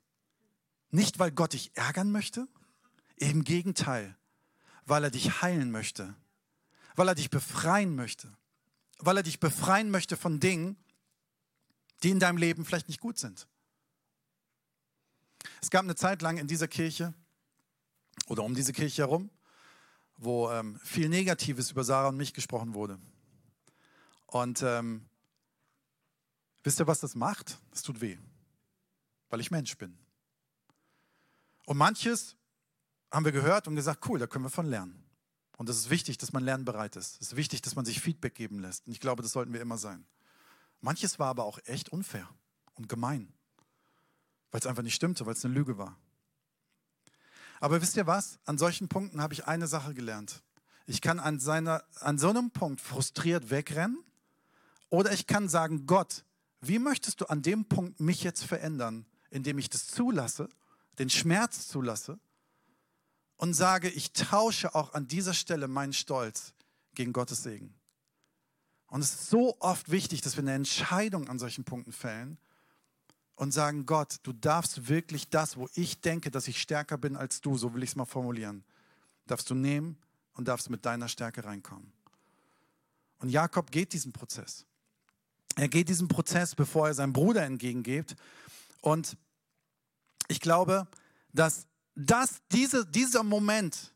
Nicht, weil Gott dich ärgern möchte, im Gegenteil, weil er dich heilen möchte, weil er dich befreien möchte, weil er dich befreien möchte von Dingen, die in deinem Leben vielleicht nicht gut sind. Es gab eine Zeit lang in dieser Kirche oder um diese Kirche herum, wo ähm, viel Negatives über Sarah und mich gesprochen wurde. Und ähm, wisst ihr, was das macht? Es tut weh, weil ich Mensch bin. Und manches haben wir gehört und gesagt, cool, da können wir von lernen. Und es ist wichtig, dass man lernbereit ist. Es ist wichtig, dass man sich Feedback geben lässt. Und ich glaube, das sollten wir immer sein. Manches war aber auch echt unfair und gemein, weil es einfach nicht stimmte, weil es eine Lüge war. Aber wisst ihr was? An solchen Punkten habe ich eine Sache gelernt. Ich kann an, seiner, an so einem Punkt frustriert wegrennen oder ich kann sagen, Gott, wie möchtest du an dem Punkt mich jetzt verändern, indem ich das zulasse, den Schmerz zulasse und sage, ich tausche auch an dieser Stelle meinen Stolz gegen Gottes Segen. Und es ist so oft wichtig, dass wir eine Entscheidung an solchen Punkten fällen und sagen, Gott, du darfst wirklich das, wo ich denke, dass ich stärker bin als du, so will ich es mal formulieren, darfst du nehmen und darfst mit deiner Stärke reinkommen. Und Jakob geht diesen Prozess. Er geht diesen Prozess, bevor er seinem Bruder entgegengeht. Und ich glaube, dass das, diese, dieser Moment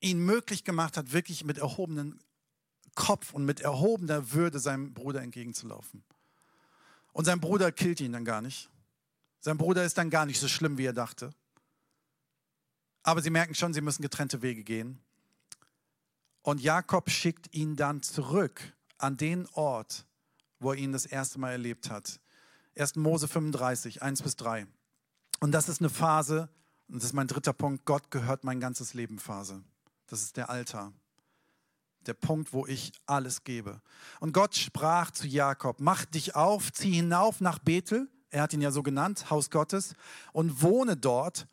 ihn möglich gemacht hat, wirklich mit erhobenem Kopf und mit erhobener Würde seinem Bruder entgegenzulaufen. Und sein Bruder killt ihn dann gar nicht. Sein Bruder ist dann gar nicht so schlimm, wie er dachte. Aber sie merken schon, sie müssen getrennte Wege gehen. Und Jakob schickt ihn dann zurück an den Ort, wo er ihn das erste Mal erlebt hat. 1. Mose 35, 1 bis 3. Und das ist eine Phase, und das ist mein dritter Punkt, Gott gehört mein ganzes Leben Phase. Das ist der Altar. Der Punkt, wo ich alles gebe. Und Gott sprach zu Jakob, mach dich auf, zieh hinauf nach Bethel, er hat ihn ja so genannt, Haus Gottes, und wohne dort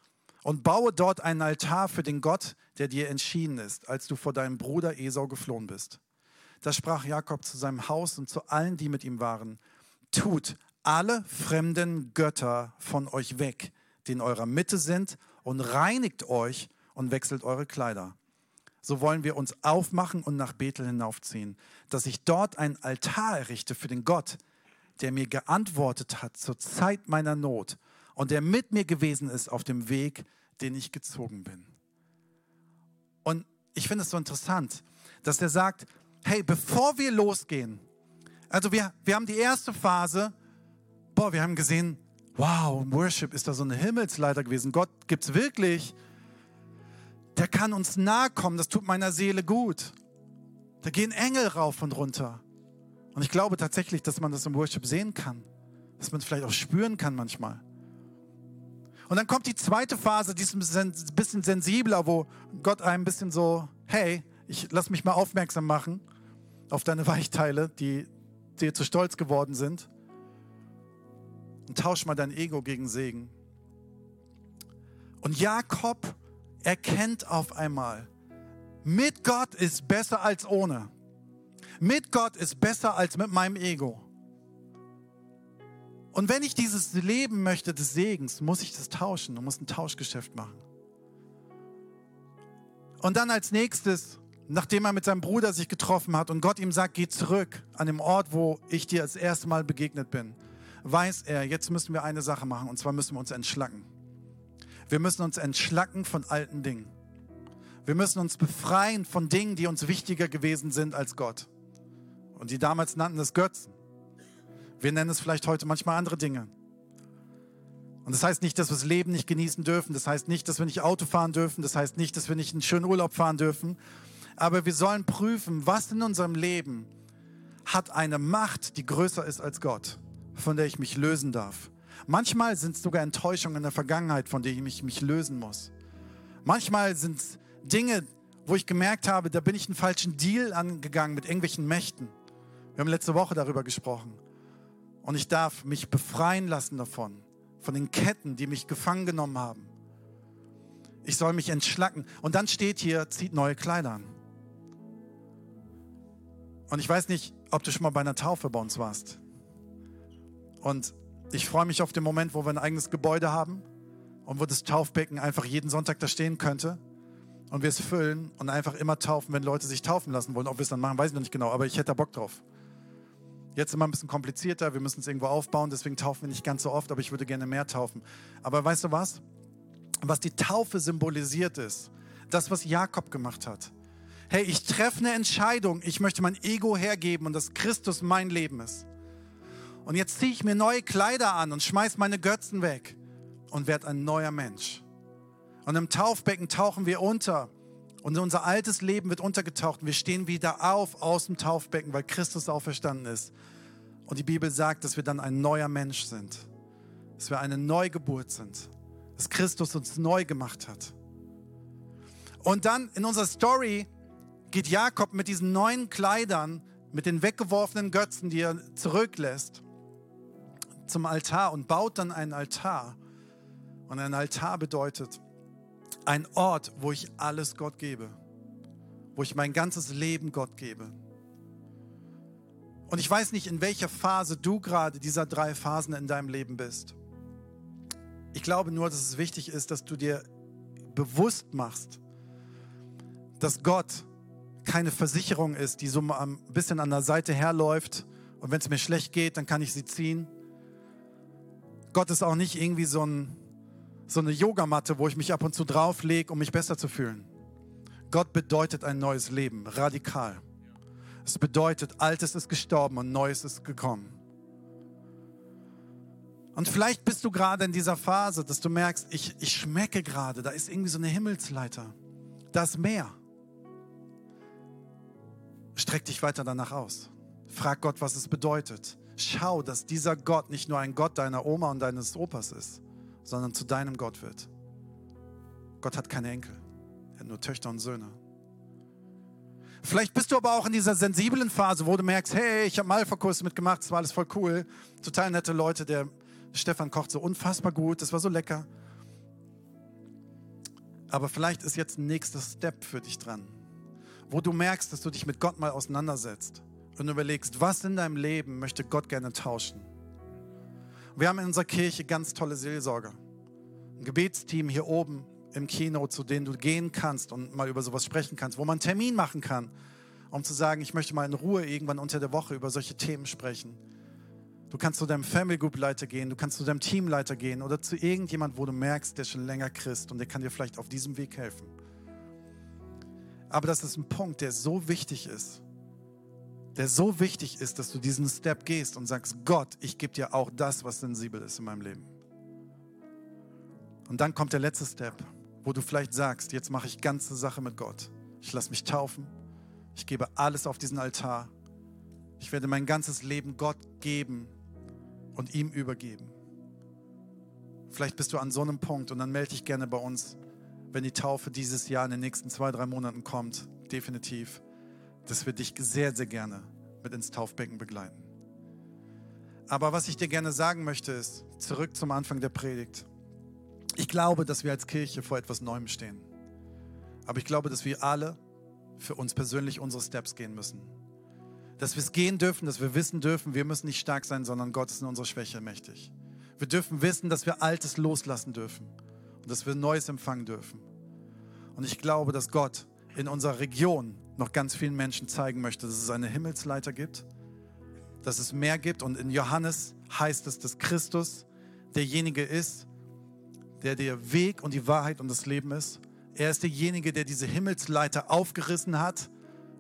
und baue dort einen Altar für den Gott, der dir entschieden ist, als du vor deinem Bruder Esau geflohen bist. Da sprach Jakob zu seinem Haus und zu allen, die mit ihm waren, tut alle fremden Götter von euch weg, die in eurer Mitte sind, und reinigt euch und wechselt eure Kleider. So wollen wir uns aufmachen und nach Bethel hinaufziehen, dass ich dort einen Altar errichte für den Gott, der mir geantwortet hat zur Zeit meiner Not und der mit mir gewesen ist auf dem Weg, den ich gezogen bin. Und ich finde es so interessant, dass er sagt, hey, bevor wir losgehen, also wir, wir haben die erste Phase, boah, wir haben gesehen, wow, im Worship ist da so eine Himmelsleiter gewesen. Gott gibt es wirklich. Der kann uns nahe kommen, das tut meiner Seele gut. Da gehen Engel rauf und runter. Und ich glaube tatsächlich, dass man das im Worship sehen kann. Dass man es vielleicht auch spüren kann manchmal. Und dann kommt die zweite Phase, die ist ein bisschen sensibler, wo Gott einem ein bisschen so, hey, ich lass mich mal aufmerksam machen auf deine Weichteile, die dir zu stolz geworden sind und tausch mal dein Ego gegen Segen. Und Jakob erkennt auf einmal, mit Gott ist besser als ohne. Mit Gott ist besser als mit meinem Ego. Und wenn ich dieses Leben möchte des Segens, muss ich das tauschen und muss ein Tauschgeschäft machen. Und dann als nächstes, nachdem er mit seinem Bruder sich getroffen hat und Gott ihm sagt, geh zurück an dem Ort, wo ich dir das erste Mal begegnet bin, weiß er, jetzt müssen wir eine Sache machen und zwar müssen wir uns entschlacken. Wir müssen uns entschlacken von alten Dingen. Wir müssen uns befreien von Dingen, die uns wichtiger gewesen sind als Gott. Und die damals nannten es Götzen. Wir nennen es vielleicht heute manchmal andere Dinge. Und das heißt nicht, dass wir das Leben nicht genießen dürfen. Das heißt nicht, dass wir nicht Auto fahren dürfen. Das heißt nicht, dass wir nicht einen schönen Urlaub fahren dürfen. Aber wir sollen prüfen, was in unserem Leben hat eine Macht, die größer ist als Gott von der ich mich lösen darf. Manchmal sind es sogar Enttäuschungen in der Vergangenheit, von denen ich mich lösen muss. Manchmal sind es Dinge, wo ich gemerkt habe, da bin ich einen falschen Deal angegangen mit irgendwelchen Mächten. Wir haben letzte Woche darüber gesprochen. Und ich darf mich befreien lassen davon, von den Ketten, die mich gefangen genommen haben. Ich soll mich entschlacken. Und dann steht hier, zieht neue Kleider an. Und ich weiß nicht, ob du schon mal bei einer Taufe bei uns warst. Und ich freue mich auf den Moment, wo wir ein eigenes Gebäude haben und wo das Taufbecken einfach jeden Sonntag da stehen könnte und wir es füllen und einfach immer taufen, wenn Leute sich taufen lassen wollen. Ob wir es dann machen, weiß ich noch nicht genau, aber ich hätte da Bock drauf. Jetzt immer ein bisschen komplizierter, wir müssen es irgendwo aufbauen, deswegen taufen wir nicht ganz so oft, aber ich würde gerne mehr taufen. Aber weißt du was? Was die Taufe symbolisiert ist, das, was Jakob gemacht hat. Hey, ich treffe eine Entscheidung, ich möchte mein Ego hergeben und dass Christus mein Leben ist. Und jetzt ziehe ich mir neue Kleider an und schmeiß meine Götzen weg und werde ein neuer Mensch. Und im Taufbecken tauchen wir unter und unser altes Leben wird untergetaucht und wir stehen wieder auf aus dem Taufbecken, weil Christus auferstanden ist. Und die Bibel sagt, dass wir dann ein neuer Mensch sind, dass wir eine Neugeburt sind, dass Christus uns neu gemacht hat. Und dann in unserer Story geht Jakob mit diesen neuen Kleidern, mit den weggeworfenen Götzen, die er zurücklässt, zum Altar und baut dann einen Altar. Und ein Altar bedeutet ein Ort, wo ich alles Gott gebe, wo ich mein ganzes Leben Gott gebe. Und ich weiß nicht, in welcher Phase du gerade dieser drei Phasen in deinem Leben bist. Ich glaube nur, dass es wichtig ist, dass du dir bewusst machst, dass Gott keine Versicherung ist, die so ein bisschen an der Seite herläuft und wenn es mir schlecht geht, dann kann ich sie ziehen, Gott ist auch nicht irgendwie so ein so eine Yogamatte, wo ich mich ab und zu drauflege, um mich besser zu fühlen. Gott bedeutet ein neues Leben, radikal. Es bedeutet, Altes ist gestorben und Neues ist gekommen. Und vielleicht bist du gerade in dieser Phase, dass du merkst, ich, ich schmecke gerade, da ist irgendwie so eine Himmelsleiter. Das Meer. Streck dich weiter danach aus. Frag Gott, was es bedeutet. Schau, dass dieser Gott nicht nur ein Gott deiner Oma und deines Opas ist, sondern zu deinem Gott wird. Gott hat keine Enkel, er hat nur Töchter und Söhne. Vielleicht bist du aber auch in dieser sensiblen Phase, wo du merkst, hey, ich habe Malverkurs mitgemacht, das war alles voll cool, total nette Leute, der Stefan kocht so unfassbar gut, das war so lecker. Aber vielleicht ist jetzt ein nächster Step für dich dran, wo du merkst, dass du dich mit Gott mal auseinandersetzt und überlegst, was in deinem Leben möchte Gott gerne tauschen. Wir haben in unserer Kirche ganz tolle Seelsorger. Ein Gebetsteam hier oben im Kino, zu denen du gehen kannst und mal über sowas sprechen kannst, wo man einen Termin machen kann, um zu sagen, ich möchte mal in Ruhe irgendwann unter der Woche über solche Themen sprechen. Du kannst zu deinem Family Group Leiter gehen, du kannst zu deinem Teamleiter gehen oder zu irgendjemand, wo du merkst, der schon länger Christ und der kann dir vielleicht auf diesem Weg helfen. Aber das ist ein Punkt, der so wichtig ist, der so wichtig ist, dass du diesen Step gehst und sagst, Gott, ich gebe dir auch das, was sensibel ist in meinem Leben. Und dann kommt der letzte Step, wo du vielleicht sagst, jetzt mache ich ganze Sache mit Gott. Ich lasse mich taufen, ich gebe alles auf diesen Altar. Ich werde mein ganzes Leben Gott geben und ihm übergeben. Vielleicht bist du an so einem Punkt und dann melde dich gerne bei uns, wenn die Taufe dieses Jahr in den nächsten zwei, drei Monaten kommt. Definitiv dass wir dich sehr, sehr gerne mit ins Taufbecken begleiten. Aber was ich dir gerne sagen möchte, ist, zurück zum Anfang der Predigt. Ich glaube, dass wir als Kirche vor etwas Neuem stehen. Aber ich glaube, dass wir alle für uns persönlich unsere Steps gehen müssen. Dass wir es gehen dürfen, dass wir wissen dürfen, wir müssen nicht stark sein, sondern Gott ist in unserer Schwäche mächtig. Wir dürfen wissen, dass wir Altes loslassen dürfen und dass wir Neues empfangen dürfen. Und ich glaube, dass Gott in unserer Region noch ganz vielen Menschen zeigen möchte, dass es eine Himmelsleiter gibt, dass es mehr gibt. Und in Johannes heißt es, dass Christus derjenige ist, der der Weg und die Wahrheit und das Leben ist. Er ist derjenige, der diese Himmelsleiter aufgerissen hat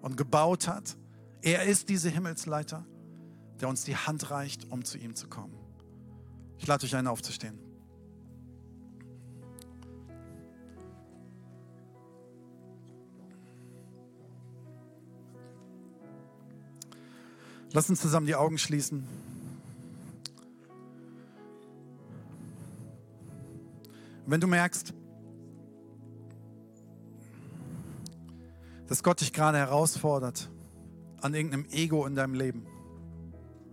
und gebaut hat. Er ist diese Himmelsleiter, der uns die Hand reicht, um zu ihm zu kommen. Ich lade euch ein, aufzustehen. Lass uns zusammen die Augen schließen. Wenn du merkst, dass Gott dich gerade herausfordert an irgendeinem Ego in deinem Leben,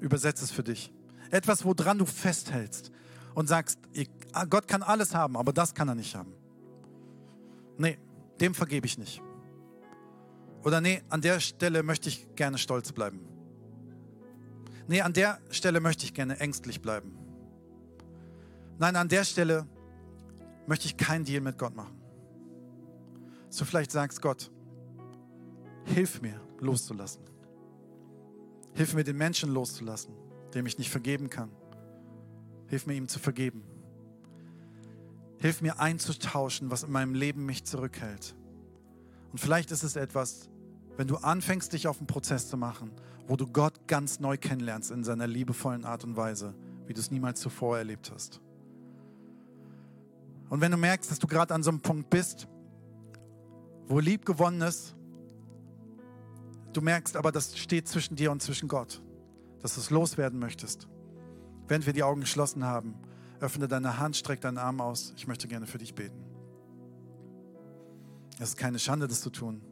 übersetze es für dich. Etwas, woran du festhältst und sagst, ah, Gott kann alles haben, aber das kann er nicht haben. Nee, dem vergebe ich nicht. Oder nee, an der Stelle möchte ich gerne stolz bleiben. Nee, an der Stelle möchte ich gerne ängstlich bleiben. Nein, an der Stelle möchte ich keinen Deal mit Gott machen. So vielleicht sagst Gott, hilf mir loszulassen. Hilf mir den Menschen loszulassen, dem ich nicht vergeben kann. Hilf mir ihm zu vergeben. Hilf mir einzutauschen, was in meinem Leben mich zurückhält. Und vielleicht ist es etwas, wenn du anfängst, dich auf einen Prozess zu machen, wo du Gott ganz neu kennenlernst in seiner liebevollen Art und Weise, wie du es niemals zuvor erlebt hast. Und wenn du merkst, dass du gerade an so einem Punkt bist, wo lieb gewonnen ist, du merkst aber, das steht zwischen dir und zwischen Gott, dass du es loswerden möchtest. Wenn wir die Augen geschlossen haben, öffne deine Hand, streck deinen Arm aus. Ich möchte gerne für dich beten. Es ist keine Schande, das zu tun.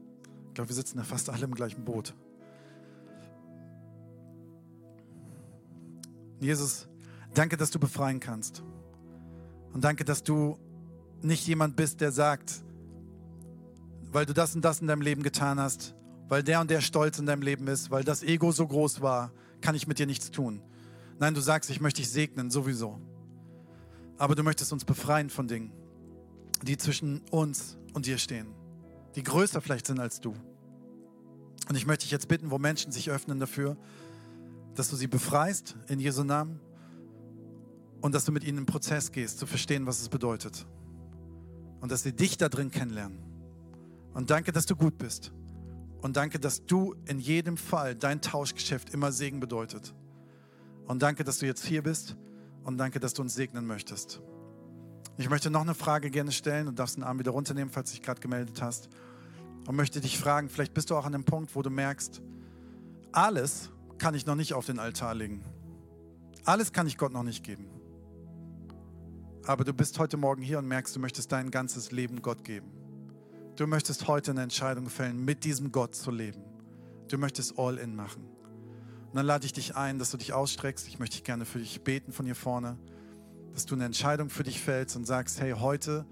Ich glaube, wir sitzen ja fast alle im gleichen Boot. Jesus, danke, dass du befreien kannst. Und danke, dass du nicht jemand bist, der sagt, weil du das und das in deinem Leben getan hast, weil der und der Stolz in deinem Leben ist, weil das Ego so groß war, kann ich mit dir nichts tun. Nein, du sagst, ich möchte dich segnen, sowieso. Aber du möchtest uns befreien von Dingen, die zwischen uns und dir stehen, die größer vielleicht sind als du. Und ich möchte dich jetzt bitten, wo Menschen sich öffnen dafür, dass du sie befreist in Jesu Namen Und dass du mit ihnen im Prozess gehst, zu verstehen, was es bedeutet. Und dass sie dich da drin kennenlernen. Und danke, dass du gut bist. Und danke, dass du in jedem Fall dein Tauschgeschäft immer Segen bedeutet. Und danke, dass du jetzt hier bist. Und danke, dass du uns segnen möchtest. Ich möchte noch eine Frage gerne stellen und darfst den Arm wieder runternehmen, falls du dich gerade gemeldet hast. Und möchte dich fragen, vielleicht bist du auch an dem Punkt, wo du merkst, alles kann ich noch nicht auf den Altar legen. Alles kann ich Gott noch nicht geben. Aber du bist heute Morgen hier und merkst, du möchtest dein ganzes Leben Gott geben. Du möchtest heute eine Entscheidung fällen, mit diesem Gott zu leben. Du möchtest All-In machen. Und dann lade ich dich ein, dass du dich ausstreckst. Ich möchte gerne für dich beten von hier vorne, dass du eine Entscheidung für dich fällst und sagst, hey, heute,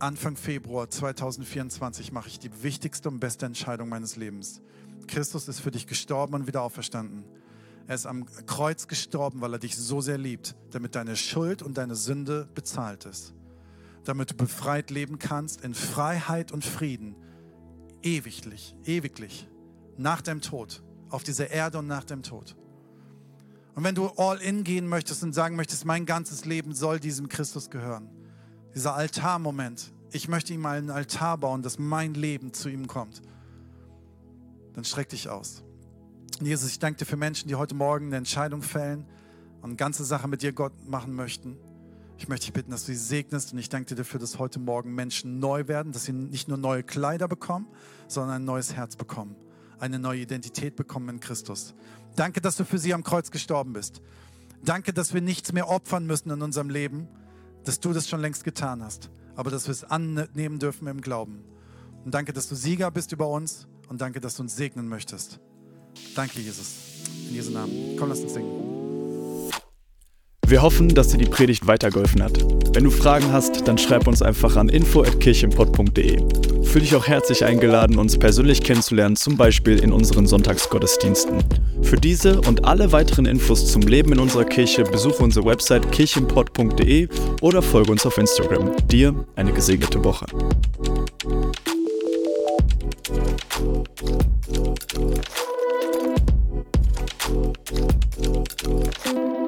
Anfang Februar 2024, mache ich die wichtigste und beste Entscheidung meines Lebens. Christus ist für dich gestorben und wieder auferstanden. Er ist am Kreuz gestorben, weil er dich so sehr liebt, damit deine Schuld und deine Sünde bezahlt ist. Damit du befreit leben kannst in Freiheit und Frieden, ewiglich, ewiglich, nach deinem Tod, auf dieser Erde und nach dem Tod. Und wenn du all in gehen möchtest und sagen möchtest, mein ganzes Leben soll diesem Christus gehören, dieser Altarmoment, ich möchte ihm einen Altar bauen, dass mein Leben zu ihm kommt, dann streck dich aus. Jesus, ich danke dir für Menschen, die heute Morgen eine Entscheidung fällen und eine ganze Sache mit dir, Gott, machen möchten. Ich möchte dich bitten, dass du sie segnest und ich danke dir dafür, dass heute Morgen Menschen neu werden, dass sie nicht nur neue Kleider bekommen, sondern ein neues Herz bekommen, eine neue Identität bekommen in Christus. Danke, dass du für sie am Kreuz gestorben bist. Danke, dass wir nichts mehr opfern müssen in unserem Leben, dass du das schon längst getan hast, aber dass wir es annehmen dürfen im Glauben. Und danke, dass du Sieger bist über uns und danke, dass du uns segnen möchtest. Danke, Jesus. In Jesu Namen. Komm, lass uns singen. Wir hoffen, dass dir die Predigt weitergeholfen hat. Wenn du Fragen hast, dann schreib uns einfach an info@kirchenpott.de. Fühl dich auch herzlich eingeladen, uns persönlich kennenzulernen, zum Beispiel in unseren Sonntagsgottesdiensten. Für diese und alle weiteren Infos zum Leben in unserer Kirche besuche unsere Website kirchenpott.de oder folge uns auf Instagram. Dir eine gesegnete Woche. thank you